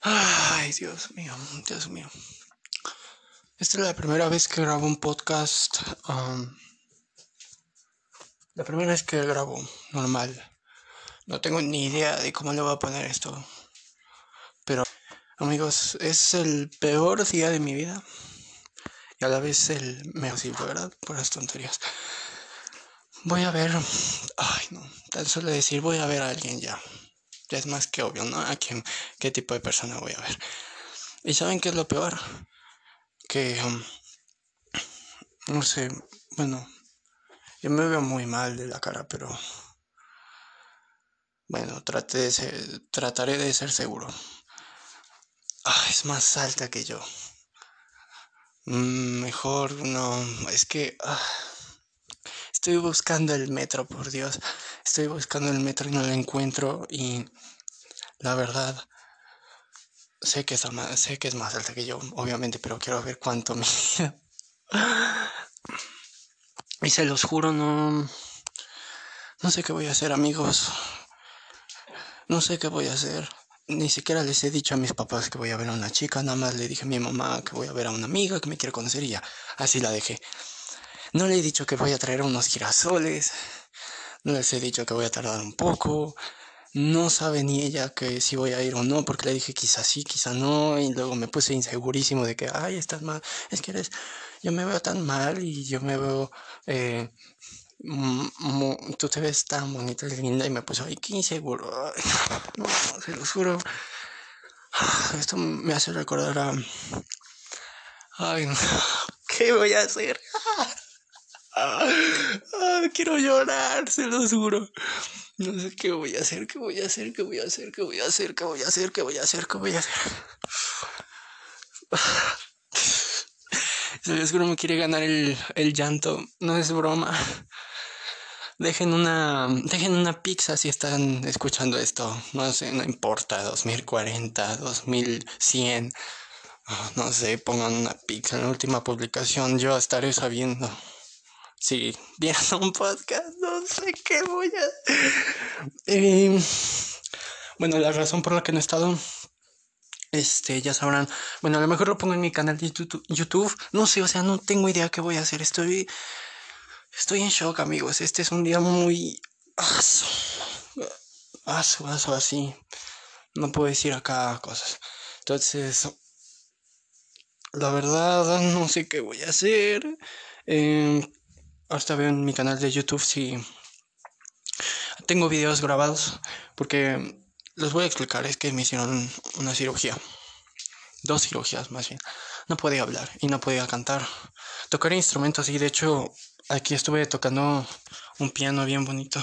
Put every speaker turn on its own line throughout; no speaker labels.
Ay, Dios mío, Dios mío. Esta es la primera vez que grabo un podcast. Um, la primera vez que grabo normal. No tengo ni idea de cómo le voy a poner esto. Pero, amigos, es el peor día de mi vida. Y a la vez el mejor, sí, ¿verdad? Por las tonterías. Voy a ver. Ay, no. Tan solo decir voy a ver a alguien ya. Ya es más que obvio, ¿no? A quién, qué tipo de persona voy a ver. ¿Y saben qué es lo peor? Que. Um, no sé. Bueno. Yo me veo muy mal de la cara, pero. Bueno, trate de ser, trataré de ser seguro. Ah, es más alta que yo. Mm, mejor no. Es que. Ah, estoy buscando el metro, por Dios. Estoy buscando el metro y no lo encuentro. Y la verdad. Sé que, más, sé que es más alta que yo, obviamente, pero quiero ver cuánto mide. Y se los juro, no. No sé qué voy a hacer, amigos. No sé qué voy a hacer. Ni siquiera les he dicho a mis papás que voy a ver a una chica. Nada más le dije a mi mamá que voy a ver a una amiga que me quiere conocer y ya. Así la dejé. No le he dicho que voy a traer unos girasoles. No les he dicho que voy a tardar un poco. No sabe ni ella que si voy a ir o no, porque le dije quizás sí, quizás no, y luego me puse insegurísimo de que, ay, estás mal, es que eres, yo me veo tan mal y yo me veo, eh, tú te ves tan bonita y linda y me puse, ay, qué inseguro, no, se lo juro, esto me hace recordar a, ay, ¿qué voy a hacer? quiero llorar, se lo juro. No sé qué voy a hacer, qué voy a hacer, qué voy a hacer, qué voy a hacer, qué voy a hacer, qué voy a hacer, qué voy a hacer. Se que no me quiere ganar el, el llanto. No es broma. Dejen una, dejen una pizza si están escuchando esto. No sé, no importa. 2040, 2100. No sé, pongan una pizza en la última publicación. Yo estaré sabiendo. Si vieron un podcast, no sé qué voy a... Eh, bueno, la razón por la que no he estado, este, ya sabrán. Bueno, a lo mejor lo pongo en mi canal de YouTube. No sé, o sea, no tengo idea qué voy a hacer. Estoy, estoy en shock, amigos. Este es un día muy... Aso, aso, aso, así. No puedo decir acá cosas. Entonces, la verdad, no sé qué voy a hacer. Eh, hasta veo en mi canal de YouTube si tengo videos grabados porque les voy a explicar es que me hicieron una cirugía dos cirugías más bien. No podía hablar y no podía cantar. Tocar instrumentos y de hecho aquí estuve tocando un piano bien bonito.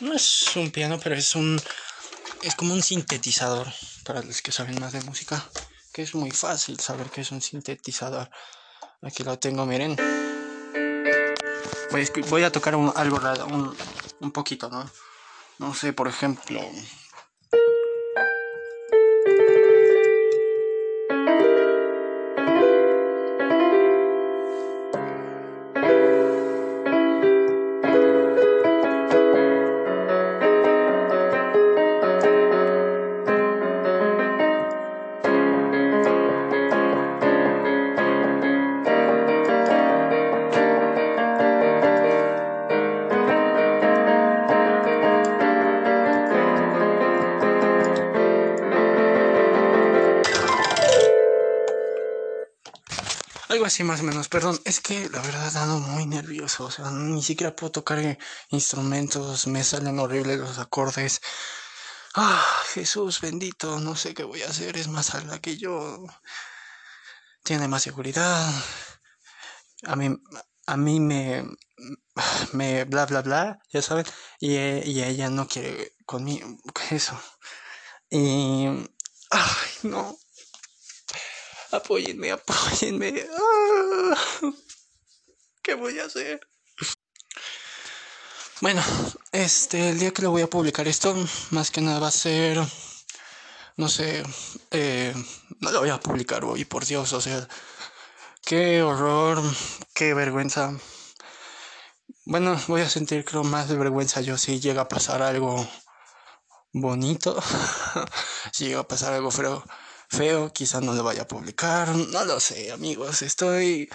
No es un piano pero es un es como un sintetizador para los que saben más de música que es muy fácil saber que es un sintetizador. Aquí lo tengo miren Voy, a tocar algo raro, un, un poquito, ¿no? No sé, por ejemplo... Algo así más o menos, perdón. Es que la verdad ando muy nervioso. O sea, ni siquiera puedo tocar instrumentos. Me salen horribles los acordes. Ah, Jesús bendito. No sé qué voy a hacer. Es más alta que yo. Tiene más seguridad. A mí, a mí me, me bla bla bla, ya saben. Y, y ella no quiere conmigo. Eso. Y. Ay, no apóyenme, apóyenme. Ah, ¿Qué voy a hacer? Bueno, este, el día que lo voy a publicar esto, más que nada va a ser, no sé, eh, no lo voy a publicar hoy, por Dios, o sea, qué horror, qué vergüenza. Bueno, voy a sentir creo más de vergüenza yo si llega a pasar algo bonito. si llega a pasar algo feo, feo, quizá no lo vaya a publicar. No lo sé, amigos. Estoy.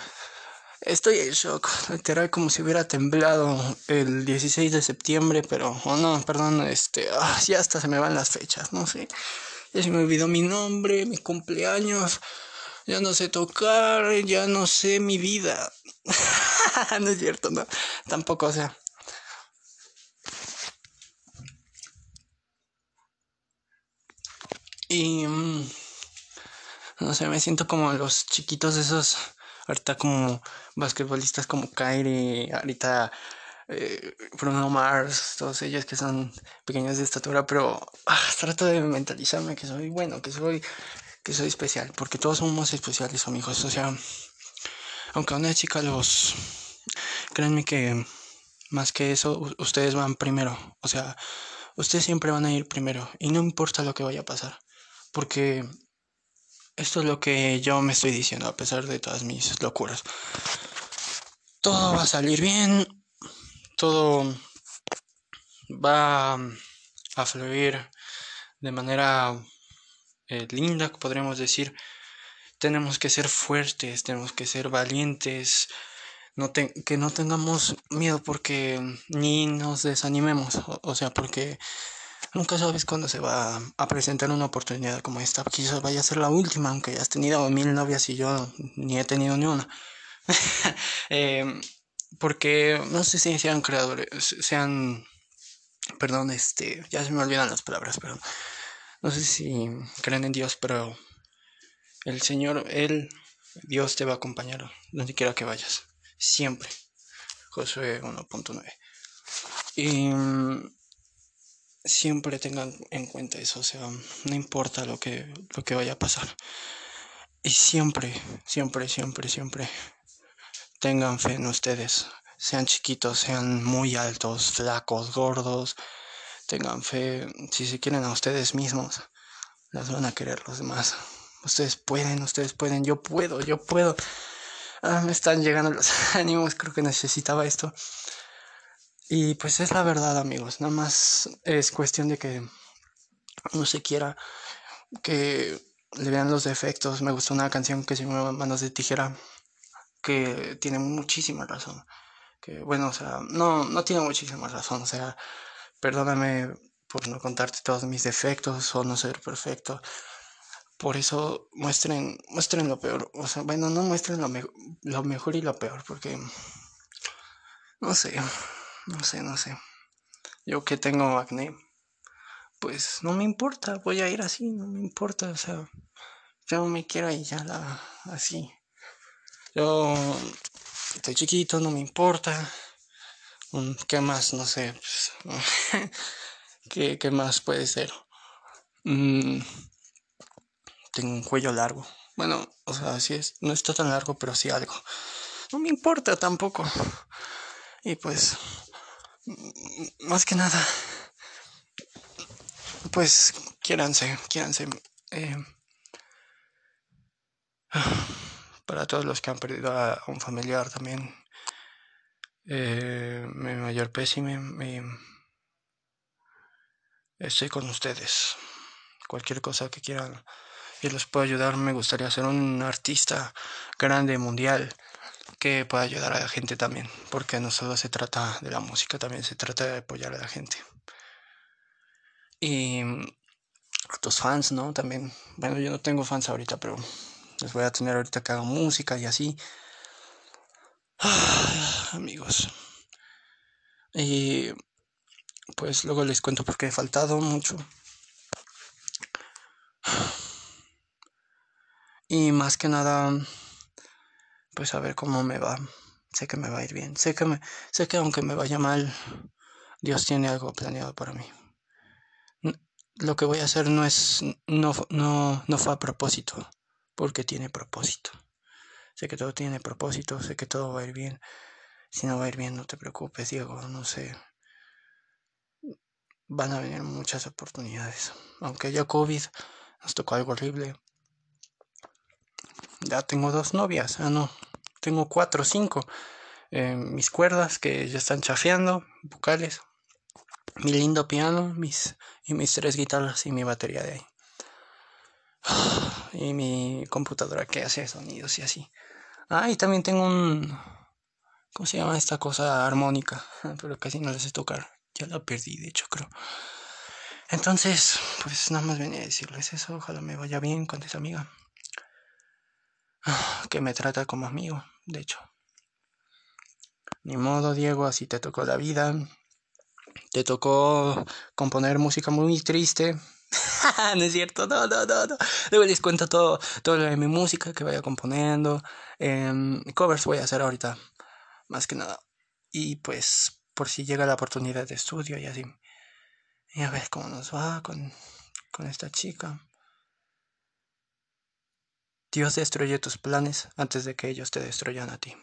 Estoy en shock. Literal como si hubiera temblado el 16 de septiembre, pero. Oh no, perdón, este. Ah, ya hasta se me van las fechas, no sé. Ya se me olvidó mi nombre, mi cumpleaños. Ya no sé tocar, ya no sé mi vida. no es cierto, no. Tampoco, o sea. Y... Mm, no sé, me siento como los chiquitos esos, ahorita como basquetbolistas como Kyrie, ahorita eh, Bruno Mars, todos ellos que son pequeños de estatura, pero ah, trato de mentalizarme que soy bueno, que soy, que soy especial, porque todos somos especiales, amigos. O sea, aunque una chica los, créanme que más que eso, ustedes van primero. O sea, ustedes siempre van a ir primero y no importa lo que vaya a pasar. Porque esto es lo que yo me estoy diciendo a pesar de todas mis locuras. Todo va a salir bien, todo va a fluir de manera eh, linda, podríamos decir. Tenemos que ser fuertes, tenemos que ser valientes, no que no tengamos miedo porque ni nos desanimemos, o sea, porque Nunca sabes cuándo se va a presentar una oportunidad como esta. Quizás vaya a ser la última, aunque hayas tenido mil novias y yo ni he tenido ni una. Em, porque no sé si sean creadores, sean, perdón, este, ya se me olvidan las palabras, pero no sé si creen en Dios, pero el Señor, Él, Dios te va a acompañar donde quiera que vayas, siempre. Josué 1.9. Y siempre tengan en cuenta eso, o sea, no importa lo que, lo que vaya a pasar. Y siempre, siempre, siempre, siempre tengan fe en ustedes. Sean chiquitos, sean muy altos, flacos, gordos. Tengan fe, si se quieren a ustedes mismos, las van a querer los demás. Ustedes pueden, ustedes pueden, yo puedo, yo puedo. Ah, me están llegando los ánimos, creo que necesitaba esto. Y pues es la verdad, amigos. Nada más es cuestión de que no se quiera que le vean los defectos. Me gustó una canción que se llama Manos de Tijera, que tiene muchísima razón. Que bueno, o sea, no, no tiene muchísima razón. O sea, perdóname por no contarte todos mis defectos o no ser perfecto. Por eso muestren, muestren lo peor. O sea, bueno, no muestren lo, lo mejor y lo peor, porque no sé. No sé, no sé. Yo que tengo acné, pues no me importa, voy a ir así, no me importa, o sea, yo me quiero ir ya así. Yo estoy chiquito, no me importa. ¿Qué más? No sé. Pues, ¿qué, ¿qué, más puede ser? Mm, tengo un cuello largo. Bueno, o sea, así es. No está tan largo, pero sí algo. No me importa tampoco. Y pues más que nada, pues quiéranse, quiéranse. Eh, para todos los que han perdido a un familiar también, eh, mi mayor pésime, estoy con ustedes. Cualquier cosa que quieran y les puedo ayudar, me gustaría ser un artista grande, mundial que pueda ayudar a la gente también, porque no solo se trata de la música, también se trata de apoyar a la gente. Y a tus fans, ¿no? También, bueno, yo no tengo fans ahorita, pero les voy a tener ahorita que hago música y así. amigos. Y pues luego les cuento porque he faltado mucho. Y más que nada pues a ver cómo me va. Sé que me va a ir bien. Sé que, me, sé que aunque me vaya mal, Dios tiene algo planeado para mí. Lo que voy a hacer no es, no, no, no fue a propósito, porque tiene propósito. Sé que todo tiene propósito, sé que todo va a ir bien. Si no va a ir bien, no te preocupes, Diego, no sé. Van a venir muchas oportunidades. Aunque haya COVID, nos tocó algo horrible. Ya tengo dos novias, ah no, tengo cuatro o cinco. Eh, mis cuerdas que ya están chafeando, vocales. mi lindo piano mis, y mis tres guitarras y mi batería de ahí. Y mi computadora que hace sonidos y así. Ah, y también tengo un... ¿Cómo se llama esta cosa? Armónica. Pero casi no les sé tocar. Ya la perdí, de hecho, creo. Entonces, pues nada más venía a decirles eso. Ojalá me vaya bien con esa amiga. Que me trata como amigo, de hecho. Ni modo, Diego, así te tocó la vida. Te tocó componer música muy triste. no es cierto, no, no, no, no. Luego les cuento todo, todo lo de mi música que vaya componiendo. Em, covers voy a hacer ahorita, más que nada. Y pues, por si llega la oportunidad de estudio y así. Y a ver cómo nos va con, con esta chica. Dios destruye tus planes antes de que ellos te destruyan a ti.